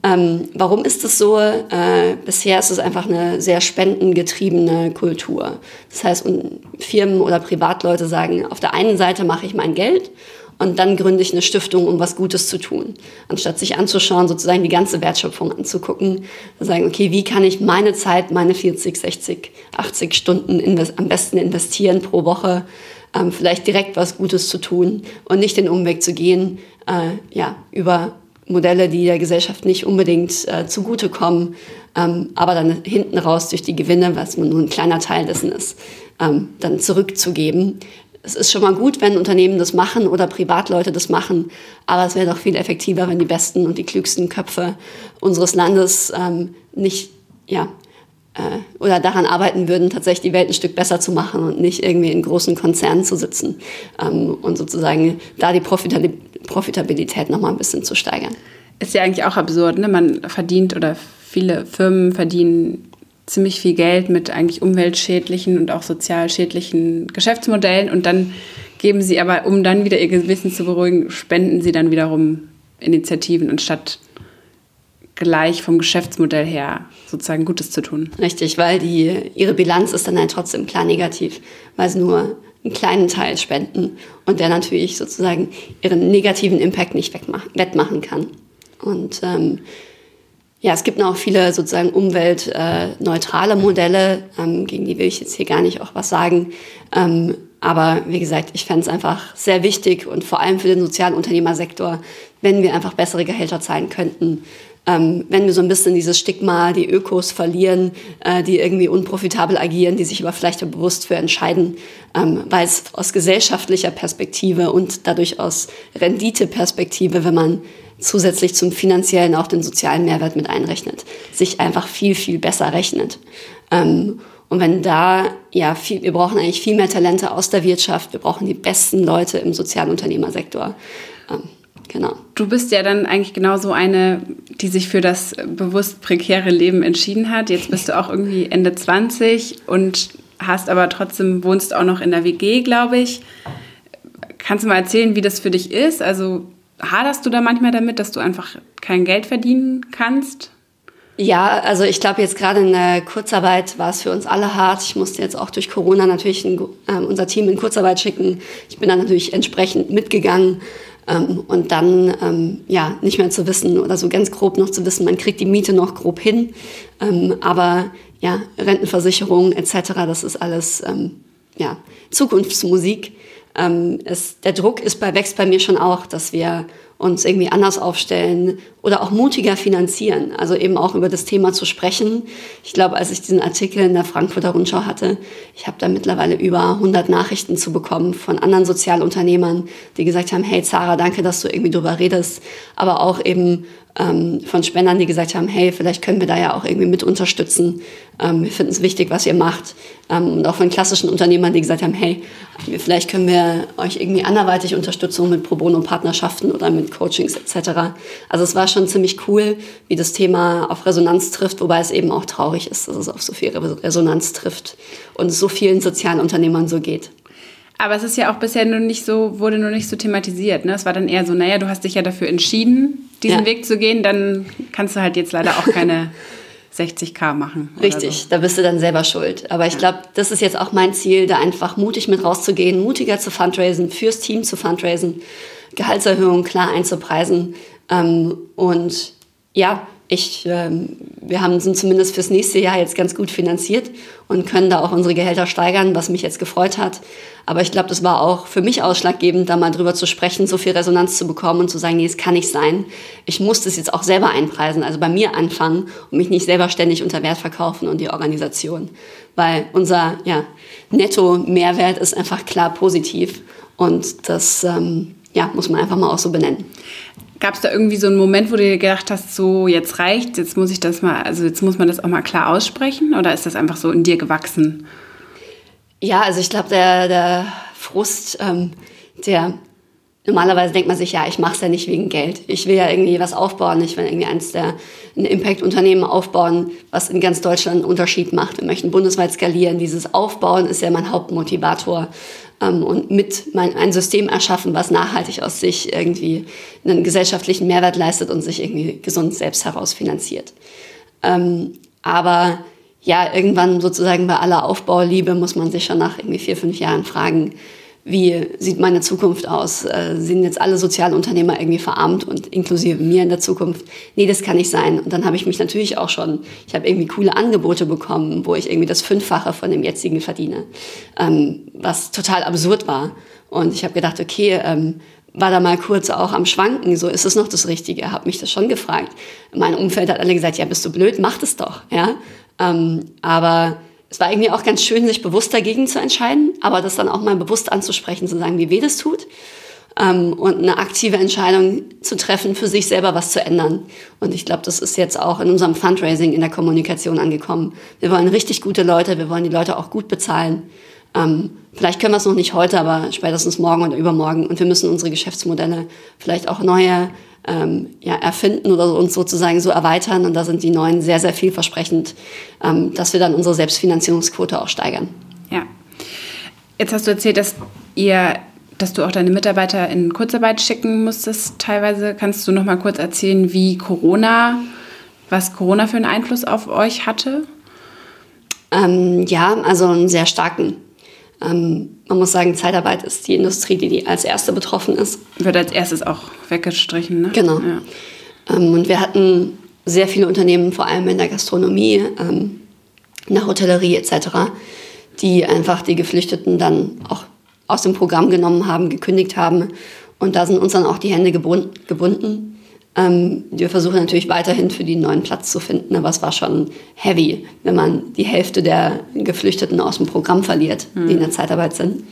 Ähm, warum ist das so? Äh, bisher ist es einfach eine sehr spendengetriebene Kultur. Das heißt, Firmen oder Privatleute sagen, auf der einen Seite mache ich mein Geld und dann gründe ich eine Stiftung, um was Gutes zu tun. Anstatt sich anzuschauen, sozusagen die ganze Wertschöpfung anzugucken, sagen, okay, wie kann ich meine Zeit, meine 40, 60, 80 Stunden am besten investieren pro Woche, ähm, vielleicht direkt was Gutes zu tun und nicht den Umweg zu gehen, äh, ja, über Modelle, die der Gesellschaft nicht unbedingt äh, zugutekommen, ähm, aber dann hinten raus durch die Gewinne, was nur ein kleiner Teil dessen ist, ähm, dann zurückzugeben es ist schon mal gut, wenn Unternehmen das machen oder Privatleute das machen, aber es wäre doch viel effektiver, wenn die besten und die klügsten Köpfe unseres Landes ähm, nicht, ja, äh, oder daran arbeiten würden, tatsächlich die Welt ein Stück besser zu machen und nicht irgendwie in großen Konzernen zu sitzen ähm, und sozusagen da die Profitabilität noch mal ein bisschen zu steigern. Ist ja eigentlich auch absurd, ne? Man verdient oder viele Firmen verdienen ziemlich viel Geld mit eigentlich umweltschädlichen und auch sozial schädlichen Geschäftsmodellen und dann geben sie aber, um dann wieder ihr Gewissen zu beruhigen, spenden sie dann wiederum Initiativen, anstatt gleich vom Geschäftsmodell her sozusagen Gutes zu tun. Richtig, weil die, ihre Bilanz ist dann halt trotzdem klar negativ, weil sie nur einen kleinen Teil spenden und der natürlich sozusagen ihren negativen Impact nicht wettmachen kann. Und ähm, ja, es gibt noch viele sozusagen umweltneutrale Modelle, ähm, gegen die will ich jetzt hier gar nicht auch was sagen. Ähm, aber wie gesagt, ich fände es einfach sehr wichtig und vor allem für den Sozialunternehmersektor, wenn wir einfach bessere Gehälter zahlen könnten. Ähm, wenn wir so ein bisschen dieses Stigma, die Ökos verlieren, äh, die irgendwie unprofitabel agieren, die sich aber vielleicht bewusst für entscheiden, ähm, weil es aus gesellschaftlicher Perspektive und dadurch aus Renditeperspektive, wenn man zusätzlich zum finanziellen auch den sozialen Mehrwert mit einrechnet, sich einfach viel, viel besser rechnet. Ähm, und wenn da, ja, viel, wir brauchen eigentlich viel mehr Talente aus der Wirtschaft, wir brauchen die besten Leute im Sozialunternehmersektor. Ähm, genau. Du bist ja dann eigentlich genauso eine, die sich für das bewusst prekäre Leben entschieden hat. Jetzt bist du auch irgendwie Ende 20 und hast aber trotzdem, wohnst auch noch in der WG, glaube ich. Kannst du mal erzählen, wie das für dich ist? Also haderst du da manchmal damit, dass du einfach kein Geld verdienen kannst? Ja, also ich glaube jetzt gerade in der Kurzarbeit war es für uns alle hart. Ich musste jetzt auch durch Corona natürlich ein, äh, unser Team in Kurzarbeit schicken. Ich bin dann natürlich entsprechend mitgegangen. Ähm, und dann ähm, ja nicht mehr zu wissen oder so ganz grob noch zu wissen, man kriegt die Miete noch grob hin, ähm, aber ja Rentenversicherung etc. Das ist alles ja Zukunftsmusik. Ähm, es, der Druck ist bei wächst bei mir schon auch, dass wir uns irgendwie anders aufstellen oder auch mutiger finanzieren. Also eben auch über das Thema zu sprechen. Ich glaube, als ich diesen Artikel in der Frankfurter Rundschau hatte, ich habe da mittlerweile über 100 Nachrichten zu bekommen von anderen Sozialunternehmern, die gesagt haben, hey Zara, danke, dass du irgendwie drüber redest. Aber auch eben ähm, von Spendern, die gesagt haben, hey, vielleicht können wir da ja auch irgendwie mit unterstützen. Ähm, wir finden es wichtig, was ihr macht. Ähm, und auch von klassischen Unternehmern, die gesagt haben, hey, vielleicht können wir euch irgendwie anderweitig Unterstützung mit Pro Bono-Partnerschaften oder mit Coachings etc. Also es war schon ziemlich cool, wie das Thema auf Resonanz trifft, wobei es eben auch traurig ist, dass es auf so viel Resonanz trifft und so vielen sozialen Unternehmern so geht. Aber es ist ja auch bisher nur nicht so, wurde nur nicht so thematisiert. Ne? Es war dann eher so, naja, du hast dich ja dafür entschieden, diesen ja. Weg zu gehen, dann kannst du halt jetzt leider auch keine 60k machen. Richtig, so. da bist du dann selber schuld. Aber ich ja. glaube, das ist jetzt auch mein Ziel, da einfach mutig mit rauszugehen, mutiger zu fundraisen, fürs Team zu fundraisen, Gehaltserhöhungen klar einzupreisen. Ähm, und ja, ich, ähm, wir haben, sind zumindest fürs nächste Jahr jetzt ganz gut finanziert und können da auch unsere Gehälter steigern, was mich jetzt gefreut hat. Aber ich glaube, das war auch für mich ausschlaggebend, da mal drüber zu sprechen, so viel Resonanz zu bekommen und zu sagen, nee, es kann nicht sein. Ich muss das jetzt auch selber einpreisen, also bei mir anfangen und mich nicht selber ständig unter Wert verkaufen und die Organisation. Weil unser ja, Netto-Mehrwert ist einfach klar positiv und das ähm, ja, muss man einfach mal auch so benennen. Gab es da irgendwie so einen Moment, wo du dir gedacht hast, so jetzt reicht, jetzt muss ich das mal, also jetzt muss man das auch mal klar aussprechen oder ist das einfach so in dir gewachsen? Ja, also ich glaube, der, der Frust, ähm, der normalerweise denkt man sich, ja, ich mache es ja nicht wegen Geld. Ich will ja irgendwie was aufbauen. Ich will irgendwie eins der ein Impact-Unternehmen aufbauen, was in ganz Deutschland einen Unterschied macht. Wir möchten bundesweit skalieren. Dieses Aufbauen ist ja mein Hauptmotivator. Ähm, und mit mein, ein System erschaffen, was nachhaltig aus sich irgendwie einen gesellschaftlichen Mehrwert leistet und sich irgendwie gesund selbst heraus finanziert. Ähm, aber ja, irgendwann sozusagen bei aller Aufbauliebe muss man sich schon nach irgendwie vier, fünf Jahren fragen, wie sieht meine Zukunft aus? Äh, sind jetzt alle Sozialunternehmer irgendwie verarmt und inklusive mir in der Zukunft? Nee, das kann nicht sein. Und dann habe ich mich natürlich auch schon, ich habe irgendwie coole Angebote bekommen, wo ich irgendwie das Fünffache von dem jetzigen verdiene, ähm, was total absurd war. Und ich habe gedacht, okay, ähm, war da mal kurz auch am Schwanken, so ist es noch das Richtige, habe mich das schon gefragt. Mein Umfeld hat alle gesagt, ja, bist du blöd, mach das doch, ja. Ähm, aber es war irgendwie auch ganz schön, sich bewusst dagegen zu entscheiden, aber das dann auch mal bewusst anzusprechen, zu sagen, wie weh das tut. Ähm, und eine aktive Entscheidung zu treffen, für sich selber was zu ändern. Und ich glaube, das ist jetzt auch in unserem Fundraising in der Kommunikation angekommen. Wir wollen richtig gute Leute, wir wollen die Leute auch gut bezahlen. Ähm, vielleicht können wir es noch nicht heute, aber spätestens morgen oder übermorgen. Und wir müssen unsere Geschäftsmodelle vielleicht auch neue ähm, ja, erfinden oder uns sozusagen so erweitern. Und da sind die neuen sehr, sehr vielversprechend, ähm, dass wir dann unsere Selbstfinanzierungsquote auch steigern. Ja. Jetzt hast du erzählt, dass ihr dass du auch deine Mitarbeiter in Kurzarbeit schicken musstest teilweise. Kannst du noch mal kurz erzählen, wie Corona, was Corona für einen Einfluss auf euch hatte? Ähm, ja, also einen sehr starken. Ähm, man muss sagen, Zeitarbeit ist die Industrie, die, die als erste betroffen ist. Wird als erstes auch weggestrichen, ne? Genau. Ja. Ähm, und wir hatten sehr viele Unternehmen, vor allem in der Gastronomie, ähm, in der Hotellerie etc., die einfach die Geflüchteten dann auch aus dem Programm genommen haben, gekündigt haben. Und da sind uns dann auch die Hände gebunden. Ähm, wir versuchen natürlich weiterhin für die neuen Platz zu finden, aber es war schon heavy, wenn man die Hälfte der Geflüchteten aus dem Programm verliert, mhm. die in der Zeitarbeit sind.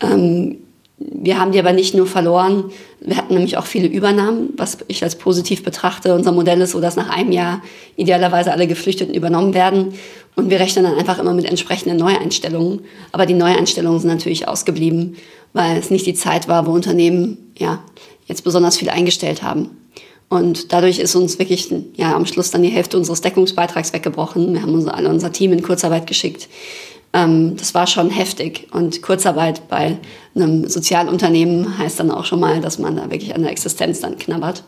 Ähm, wir haben die aber nicht nur verloren, wir hatten nämlich auch viele Übernahmen, was ich als positiv betrachte. Unser Modell ist so, dass nach einem Jahr idealerweise alle Geflüchteten übernommen werden. Und wir rechnen dann einfach immer mit entsprechenden Neueinstellungen. Aber die Neueinstellungen sind natürlich ausgeblieben, weil es nicht die Zeit war, wo Unternehmen ja, jetzt besonders viel eingestellt haben. Und dadurch ist uns wirklich ja, am Schluss dann die Hälfte unseres Deckungsbeitrags weggebrochen. Wir haben unser, alle unser Team in Kurzarbeit geschickt. ähm, das war schon heftig. Und Kurzarbeit bei einem Sozialunternehmen heißt dann auch schon mal, dass man da wirklich an der Existenz dann knabbert.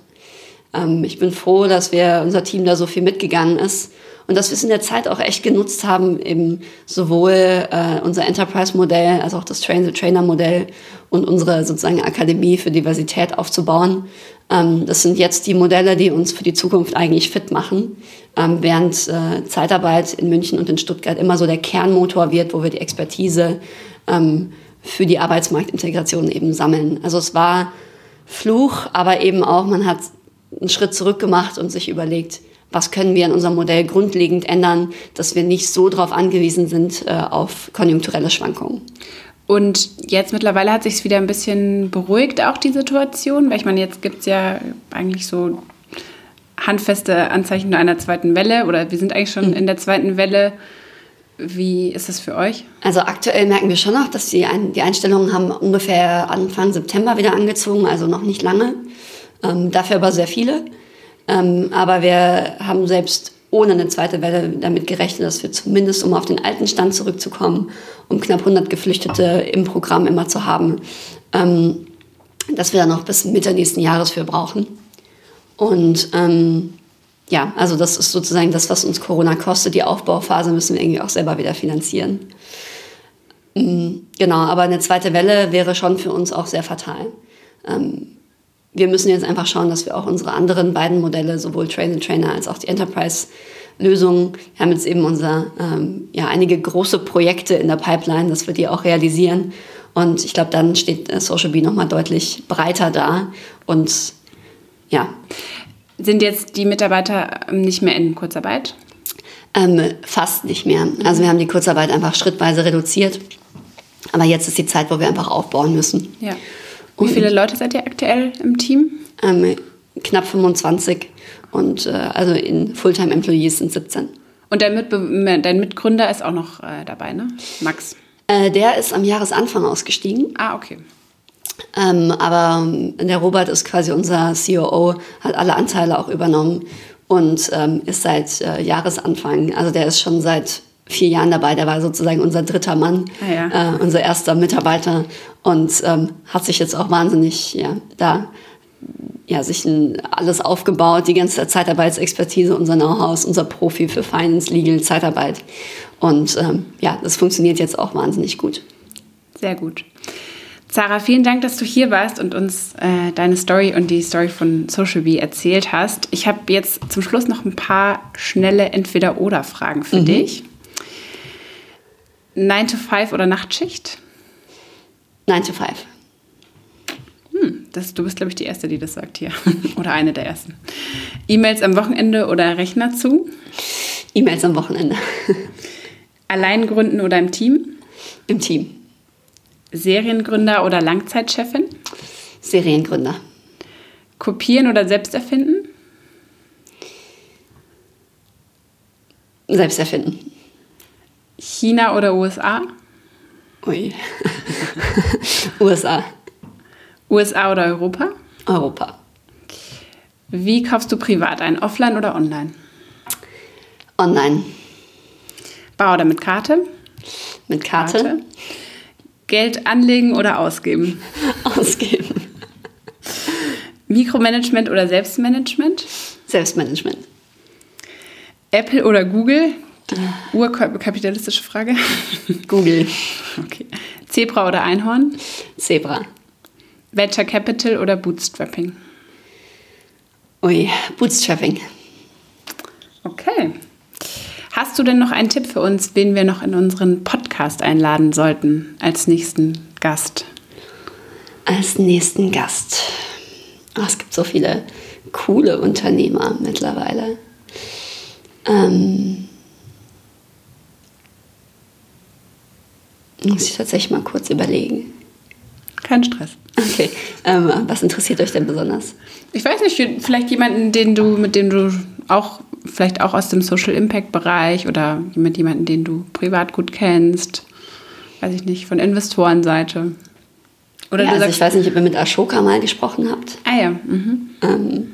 Ähm, ich bin froh, dass wir, unser Team da so viel mitgegangen ist und dass wir es in der Zeit auch echt genutzt haben, eben sowohl äh, unser Enterprise-Modell als auch das Train-the-Trainer-Modell und unsere sozusagen Akademie für Diversität aufzubauen. Ähm, das sind jetzt die Modelle, die uns für die Zukunft eigentlich fit machen, ähm, während äh, Zeitarbeit in München und in Stuttgart immer so der Kernmotor wird, wo wir die Expertise ähm, für die Arbeitsmarktintegration eben sammeln. Also es war Fluch, aber eben auch, man hat einen Schritt zurück gemacht und sich überlegt, was können wir in unserem Modell grundlegend ändern, dass wir nicht so darauf angewiesen sind äh, auf konjunkturelle Schwankungen. Und jetzt mittlerweile hat sich wieder ein bisschen beruhigt, auch die Situation, weil ich meine, jetzt gibt es ja eigentlich so handfeste Anzeichen einer zweiten Welle oder wir sind eigentlich schon mhm. in der zweiten Welle. Wie ist das für euch? Also aktuell merken wir schon noch, dass die, Ein die Einstellungen haben ungefähr Anfang September wieder angezogen, also noch nicht lange. Ähm, dafür aber sehr viele. Ähm, aber wir haben selbst ohne eine zweite Welle damit gerechnet, dass wir zumindest, um auf den alten Stand zurückzukommen, um knapp 100 Geflüchtete im Programm immer zu haben, ähm, dass wir da noch bis Mitte nächsten Jahres für brauchen. Und ähm, ja, also das ist sozusagen das, was uns Corona kostet. Die Aufbauphase müssen wir irgendwie auch selber wieder finanzieren. Ähm, genau, aber eine zweite Welle wäre schon für uns auch sehr fatal. Ähm, wir müssen jetzt einfach schauen, dass wir auch unsere anderen beiden Modelle, sowohl Train the Trainer als auch die Enterprise-Lösungen, wir haben jetzt eben unser, ähm, ja, einige große Projekte in der Pipeline, dass wir die auch realisieren. Und ich glaube, dann steht äh, Social Bee nochmal deutlich breiter da. Und ja. Sind jetzt die Mitarbeiter ähm, nicht mehr in Kurzarbeit? Ähm, fast nicht mehr. Also wir haben die Kurzarbeit einfach schrittweise reduziert. Aber jetzt ist die Zeit, wo wir einfach aufbauen müssen. Ja. Wie viele Leute seid ihr aktuell im Team? Ähm, knapp 25 und äh, also in Fulltime Employees sind 17. Und dein, Mitbe dein Mitgründer ist auch noch äh, dabei, ne? Max. Äh, der ist am Jahresanfang ausgestiegen. Ah, okay. Ähm, aber ähm, der Robert ist quasi unser COO, hat alle Anteile auch übernommen und ähm, ist seit äh, Jahresanfang, also der ist schon seit vier Jahren dabei. Der war sozusagen unser dritter Mann, ah, ja. äh, unser erster Mitarbeiter und ähm, hat sich jetzt auch wahnsinnig ja, da ja, sich ein, alles aufgebaut, die ganze Zeitarbeitsexpertise, unser Know-how, unser Profi für Finance, Legal, Zeitarbeit. Und ähm, ja, das funktioniert jetzt auch wahnsinnig gut. Sehr gut. Sarah, vielen Dank, dass du hier warst und uns äh, deine Story und die Story von Social Bee erzählt hast. Ich habe jetzt zum Schluss noch ein paar schnelle Entweder-Oder-Fragen für mhm. dich. 9 to 5 oder Nachtschicht? 9 to 5. Hm, das, du bist, glaube ich, die Erste, die das sagt hier. oder eine der Ersten. E-Mails am Wochenende oder Rechner zu? E-Mails am Wochenende. Allein gründen oder im Team? Im Team. Seriengründer oder Langzeitchefin? Seriengründer. Kopieren oder selbst erfinden? Selbst erfinden. China oder USA? Ui. USA. USA oder Europa? Europa. Wie kaufst du privat ein? Offline oder online? Online. Bar oder mit Karte? Mit Karte. Karte. Geld anlegen oder ausgeben? Ausgeben. Mikromanagement oder Selbstmanagement? Selbstmanagement. Apple oder Google? Die urkapitalistische Frage. Google. Okay. Zebra oder Einhorn? Zebra. Venture Capital oder Bootstrapping? Ui, Bootstrapping. Okay. Hast du denn noch einen Tipp für uns, wen wir noch in unseren Podcast einladen sollten als nächsten Gast? Als nächsten Gast. Oh, es gibt so viele coole Unternehmer mittlerweile. Ähm Muss ich tatsächlich mal kurz überlegen. Kein Stress. Okay. Ähm, was interessiert euch denn besonders? Ich weiß nicht, vielleicht jemanden, den du, mit dem du auch, vielleicht auch aus dem Social Impact Bereich oder mit jemanden, den du privat gut kennst. Weiß ich nicht, von Investorenseite. Oder ja, also sagst, ich weiß nicht, ob ihr mit Ashoka mal gesprochen habt. Ah ja. Mhm. Ähm,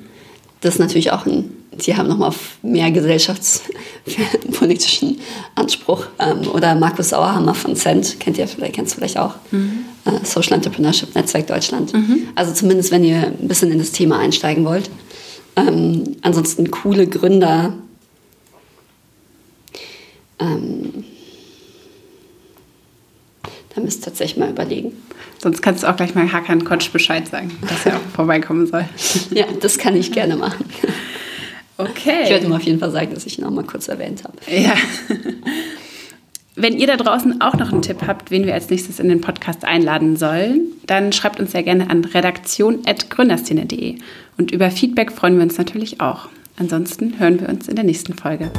das ist natürlich auch ein die haben nochmal mehr gesellschaftspolitischen Anspruch. Ähm, oder Markus Sauerhammer von Cent, kennt ihr vielleicht, kennst du vielleicht auch. Mhm. Äh, Social Entrepreneurship Netzwerk Deutschland. Mhm. Also zumindest, wenn ihr ein bisschen in das Thema einsteigen wollt. Ähm, ansonsten coole Gründer. Ähm, da müsst ihr tatsächlich mal überlegen. Sonst kannst du auch gleich mal Hakan Kotsch Bescheid sagen, dass er auch vorbeikommen soll. ja, das kann ich gerne machen. Okay. Ich werde ihm auf jeden Fall sagen, dass ich ihn auch mal kurz erwähnt habe. Ja. Wenn ihr da draußen auch noch einen Tipp habt, wen wir als nächstes in den Podcast einladen sollen, dann schreibt uns sehr gerne an redaktion.gründerszene.de. Und über Feedback freuen wir uns natürlich auch. Ansonsten hören wir uns in der nächsten Folge.